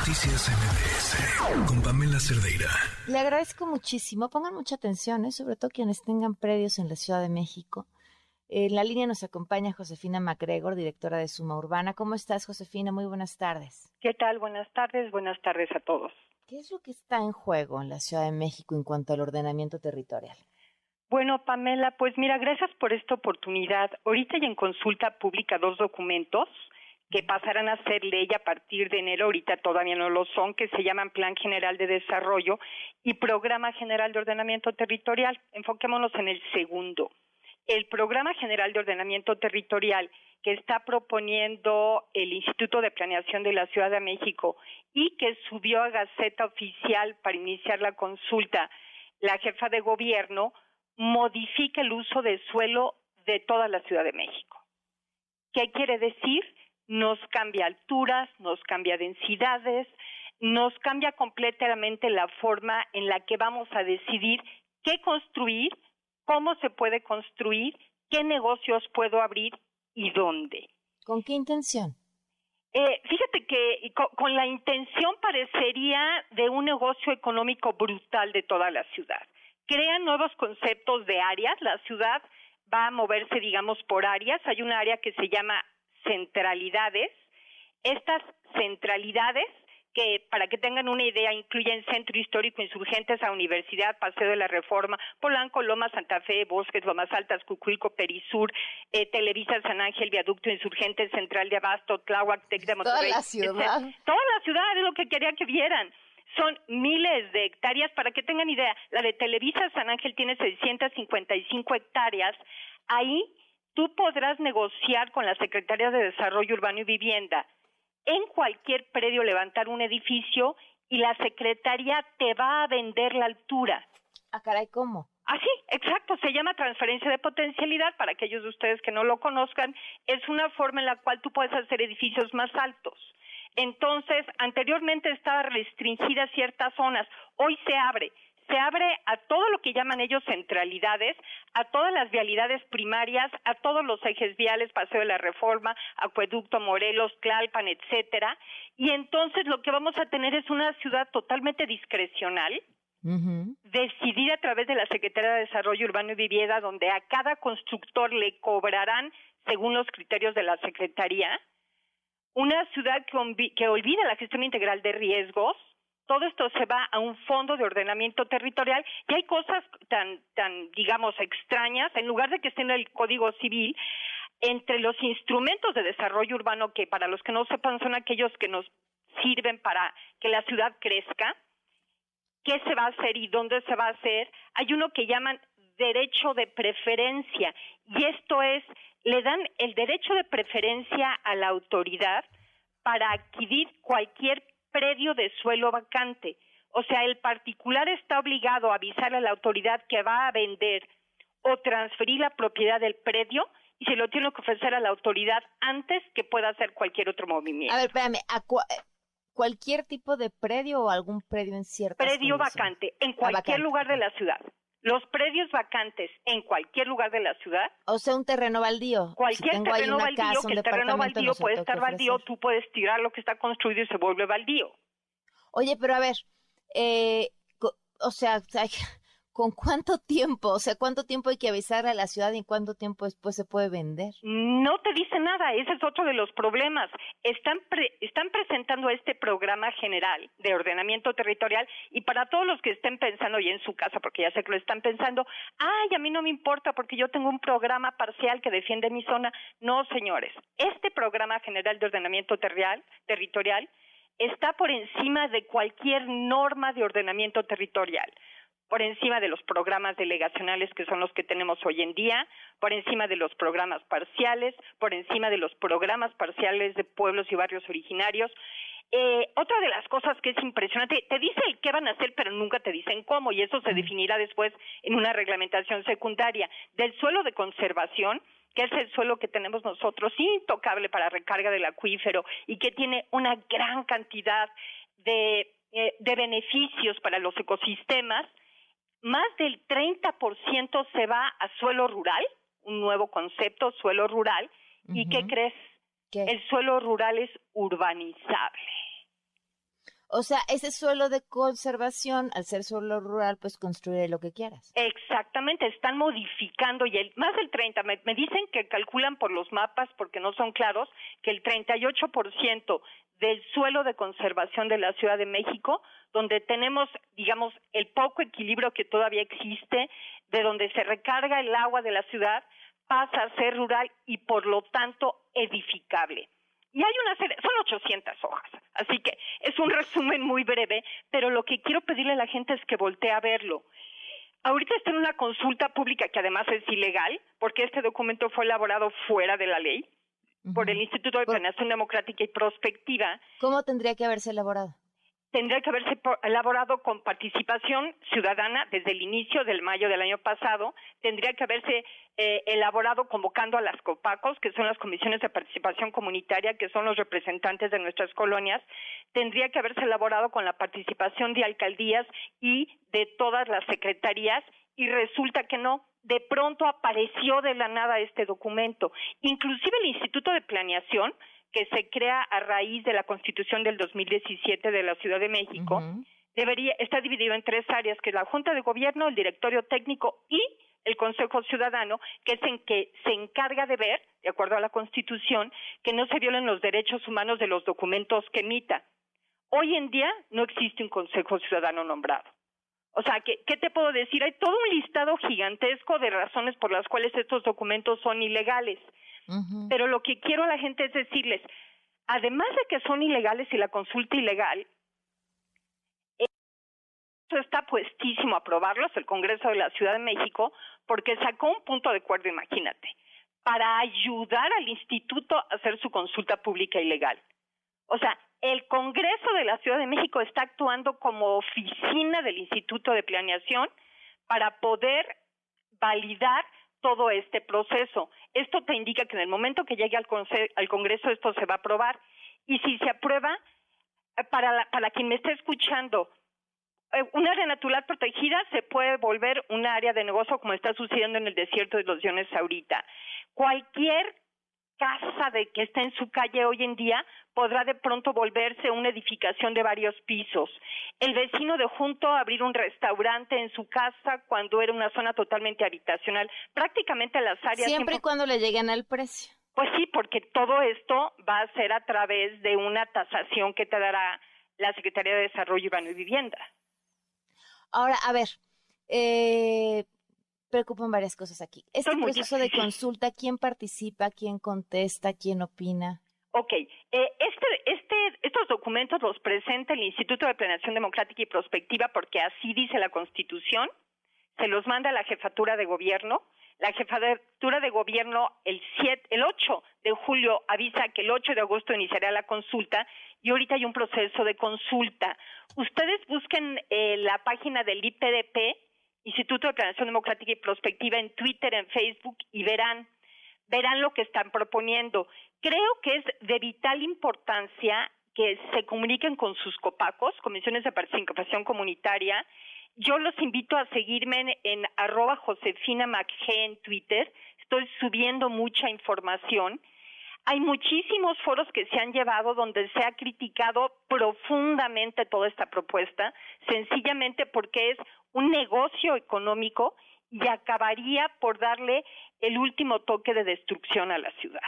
Noticias MBS con Pamela Cerdeira. Le agradezco muchísimo. Pongan mucha atención, ¿eh? sobre todo quienes tengan predios en la Ciudad de México. En la línea nos acompaña Josefina MacGregor, directora de Suma Urbana. ¿Cómo estás, Josefina? Muy buenas tardes. ¿Qué tal? Buenas tardes. Buenas tardes a todos. ¿Qué es lo que está en juego en la Ciudad de México en cuanto al ordenamiento territorial? Bueno, Pamela, pues mira, gracias por esta oportunidad. Ahorita hay en consulta pública dos documentos que pasarán a ser ley a partir de enero, ahorita todavía no lo son, que se llaman Plan General de Desarrollo y Programa General de Ordenamiento Territorial. Enfoquémonos en el segundo. El Programa General de Ordenamiento Territorial que está proponiendo el Instituto de Planeación de la Ciudad de México y que subió a Gaceta Oficial para iniciar la consulta la jefa de gobierno, modifica el uso de suelo de toda la Ciudad de México. ¿Qué quiere decir? Nos cambia alturas, nos cambia densidades, nos cambia completamente la forma en la que vamos a decidir qué construir, cómo se puede construir, qué negocios puedo abrir y dónde. ¿Con qué intención? Eh, fíjate que con, la intención parecería de un negocio económico brutal de toda la ciudad crean nuevos conceptos de áreas. La ciudad va a moverse, digamos, por áreas. Hay una área que se llama centralidades. Estas centralidades que para que tengan una idea incluyen Centro Histórico Insurgentes a Universidad, Paseo de la Reforma, Polanco, Loma Santa Fe, Bosques, Lomas Altas, Cucuilco, Perisur, eh, Televisa, San Ángel, Viaducto Insurgentes, Central de Abasto, Tláhuac, Tec de Monterrey. Toda la ciudad. Toda la ciudad es lo que quería que vieran son miles de hectáreas. Para que tengan idea, la de Televisa San Ángel tiene 655 hectáreas. Ahí tú podrás negociar con la Secretaría de Desarrollo Urbano y Vivienda en cualquier predio levantar un edificio y la Secretaría te va a vender la altura. Ah, caray, ¿cómo? Así, ah, exacto, se llama transferencia de potencialidad, para aquellos de ustedes que no lo conozcan, es una forma en la cual tú puedes hacer edificios más altos. Entonces, anteriormente estaba restringida a ciertas zonas, hoy se abre, se abre a todo lo que llaman ellos centralidades, a todas las vialidades primarias, a todos los ejes viales, Paseo de la Reforma, Acueducto, Morelos, Tlalpan, etcétera, y entonces lo que vamos a tener es una ciudad totalmente discrecional, decidida a través de la Secretaría de Desarrollo Urbano y Vivienda, donde a cada constructor le cobrarán según los criterios de la Secretaría, una ciudad que, que olvida la gestión integral de riesgos, todo esto se va a un fondo de ordenamiento territorial y hay cosas tan, tan, digamos, extrañas, en lugar de que esté en el Código Civil, entre los instrumentos de desarrollo urbano, que para los que no sepan son aquellos que nos sirven para que la ciudad crezca, qué se va a hacer y dónde se va a hacer, hay uno que llaman derecho de preferencia y esto es le dan el derecho de preferencia a la autoridad para adquirir cualquier predio de suelo vacante. O sea, el particular está obligado a avisar a la autoridad que va a vender o transferir la propiedad del predio y se lo tiene que ofrecer a la autoridad antes que pueda hacer cualquier otro movimiento. A ver, espérame, ¿cualquier tipo de predio o algún predio en cierto Predio vacante, en ah, cualquier lugar de la ciudad los predios vacantes en cualquier lugar de la ciudad. O sea, un terreno baldío. Cualquier terreno baldío, que el terreno baldío puede estar baldío, tú puedes tirar lo que está construido y se vuelve baldío. Oye, pero a ver, eh, o sea, ¿Con cuánto tiempo? O sea, ¿cuánto tiempo hay que avisar a la ciudad y cuánto tiempo después se puede vender? No te dice nada, ese es otro de los problemas. Están, están presentando este programa general de ordenamiento territorial y para todos los que estén pensando ya en su casa, porque ya sé que lo están pensando, ay, a mí no me importa porque yo tengo un programa parcial que defiende mi zona. No, señores, este programa general de ordenamiento territorial, territorial está por encima de cualquier norma de ordenamiento territorial por encima de los programas delegacionales que son los que tenemos hoy en día, por encima de los programas parciales, por encima de los programas parciales de pueblos y barrios originarios. Eh, otra de las cosas que es impresionante, te dice el qué van a hacer, pero nunca te dicen cómo, y eso se definirá después en una reglamentación secundaria. Del suelo de conservación, que es el suelo que tenemos nosotros, intocable para recarga del acuífero y que tiene una gran cantidad de, eh, de beneficios para los ecosistemas, más del 30% se va a suelo rural, un nuevo concepto, suelo rural. ¿Y qué crees? El suelo rural es urbanizable. O sea, ese suelo de conservación, al ser suelo rural, pues construye lo que quieras. Exactamente, están modificando y el, más del 30, me, me dicen que calculan por los mapas, porque no son claros, que el 38% del suelo de conservación de la Ciudad de México, donde tenemos, digamos, el poco equilibrio que todavía existe, de donde se recarga el agua de la ciudad, pasa a ser rural y por lo tanto edificable. Y hay una serie, son 800 hojas, así que es un resumen muy breve, pero lo que quiero pedirle a la gente es que voltee a verlo. Ahorita está en una consulta pública que además es ilegal, porque este documento fue elaborado fuera de la ley por el Instituto de Planeación Democrática y Prospectiva. ¿Cómo tendría que haberse elaborado? Tendría que haberse elaborado con participación ciudadana desde el inicio del mayo del año pasado, tendría que haberse eh, elaborado convocando a las COPACOS, que son las comisiones de participación comunitaria, que son los representantes de nuestras colonias, tendría que haberse elaborado con la participación de alcaldías y de todas las secretarías, y resulta que no, de pronto apareció de la nada este documento. Inclusive el Instituto de Planeación, que se crea a raíz de la Constitución del 2017 de la Ciudad de México, debería está dividido en tres áreas, que es la Junta de Gobierno, el Directorio Técnico y el Consejo Ciudadano, que es en que se encarga de ver, de acuerdo a la Constitución, que no se violen los derechos humanos de los documentos que emita. Hoy en día no existe un Consejo Ciudadano nombrado. O sea, ¿qué, ¿qué te puedo decir? Hay todo un listado gigantesco de razones por las cuales estos documentos son ilegales. Pero lo que quiero a la gente es decirles, además de que son ilegales y la consulta ilegal, eso está puestísimo a aprobarlos el Congreso de la Ciudad de México porque sacó un punto de acuerdo, imagínate, para ayudar al instituto a hacer su consulta pública ilegal. O sea, el Congreso de la Ciudad de México está actuando como oficina del Instituto de Planeación para poder validar todo este proceso. Esto te indica que en el momento que llegue al, al Congreso esto se va a aprobar y si se aprueba, eh, para, para quien me esté escuchando, eh, un área natural protegida se puede volver un área de negocio como está sucediendo en el desierto de los Leones ahorita. Cualquier casa de que está en su calle hoy en día podrá de pronto volverse una edificación de varios pisos. El vecino de junto abrir un restaurante en su casa cuando era una zona totalmente habitacional. Prácticamente las áreas siempre, y cuando le lleguen al precio. Pues sí, porque todo esto va a ser a través de una tasación que te dará la Secretaría de Desarrollo Urbano y Vivienda. Ahora, a ver, eh, preocupan varias cosas aquí. Este proceso de consulta, ¿quién participa, quién contesta, quién opina? Ok, eh, este, este, estos documentos los presenta el Instituto de Planeación Democrática y Prospectiva porque así dice la Constitución, se los manda a la jefatura de gobierno, la jefatura de gobierno el, 7, el 8 de julio avisa que el 8 de agosto iniciará la consulta y ahorita hay un proceso de consulta. Ustedes busquen eh, la página del IPDP, Instituto de Planeación Democrática y Prospectiva, en Twitter, en Facebook y verán, verán lo que están proponiendo. Creo que es de vital importancia que se comuniquen con sus copacos, comisiones de participación comunitaria. Yo los invito a seguirme en, en arroba Josefina en Twitter. Estoy subiendo mucha información. Hay muchísimos foros que se han llevado donde se ha criticado profundamente toda esta propuesta, sencillamente porque es un negocio económico y acabaría por darle el último toque de destrucción a la ciudad.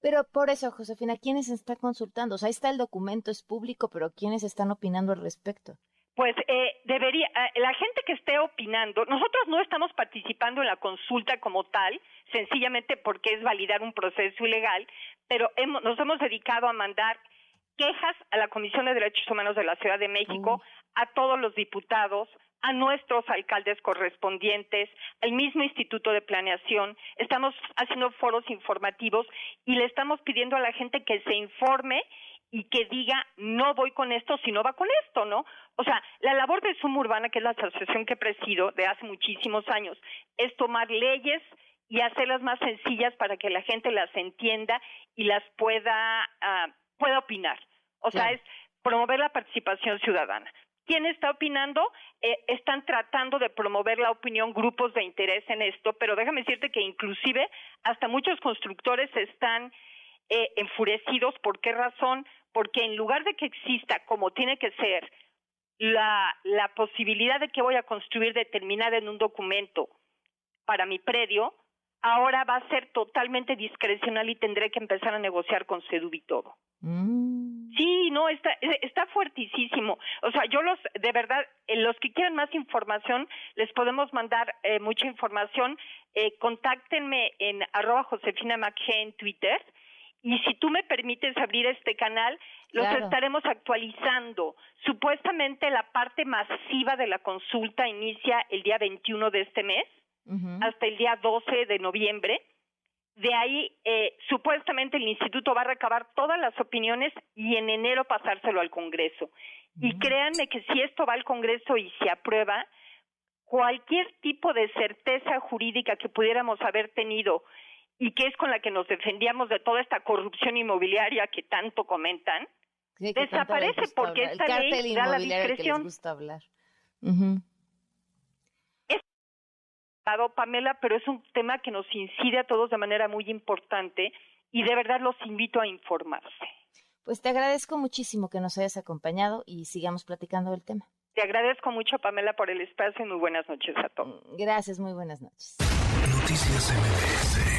Pero por eso, Josefina, ¿quiénes están consultando? O sea, ahí está el documento, es público, pero ¿quiénes están opinando al respecto? Pues eh, debería, eh, la gente que esté opinando, nosotros no estamos participando en la consulta como tal, sencillamente porque es validar un proceso ilegal, pero hemos, nos hemos dedicado a mandar quejas a la Comisión de Derechos Humanos de la Ciudad de México, a todos los diputados, a nuestros alcaldes correspondientes, al mismo Instituto de Planeación. Estamos haciendo foros informativos y le estamos pidiendo a la gente que se informe y que diga no voy con esto si no va con esto, ¿no? O sea, la labor de Suma Urbana, que es la asociación que presido de hace muchísimos años, es tomar leyes y hacerlas más sencillas para que la gente las entienda y las pueda, uh, pueda opinar. O sea, es promover la participación ciudadana. ¿Quién está opinando? Eh, están tratando de promover la opinión grupos de interés en esto, pero déjame decirte que inclusive hasta muchos constructores están eh, enfurecidos. ¿Por qué razón? Porque en lugar de que exista, como tiene que ser, la, posibilidad de que voy a construir determinada en un documento para mi predio, ahora va a ser totalmente discrecional y tendré que empezar a negociar con Sedu y todo. Mm. Sí, no, está, está fuertísimo. O sea, yo los, de verdad, eh, los que quieran más información, les podemos mandar eh, mucha información. Eh, contáctenme en arroba Josefina en Twitter. Y si tú me permites abrir este canal, los estaremos actualizando. Supuestamente la parte masiva de la consulta inicia el día 21 de este mes hasta el día 12 de noviembre. De ahí, eh, supuestamente el instituto va a recabar todas las opiniones y en enero pasárselo al Congreso. Y créanme que si esto va al Congreso y se aprueba, cualquier tipo de certeza jurídica que pudiéramos haber tenido y que es con la que nos defendíamos de toda esta corrupción inmobiliaria que tanto comentan, desaparece porque esta ley da la discreción. gusta hablar. Pamela, pero es un tema que nos incide a todos de manera muy importante y de verdad los invito a informarse. Pues te agradezco muchísimo que nos hayas acompañado y sigamos platicando del tema. Te agradezco mucho, Pamela, por el espacio y muy buenas noches a todos. Gracias, muy buenas noches. Noticias MBS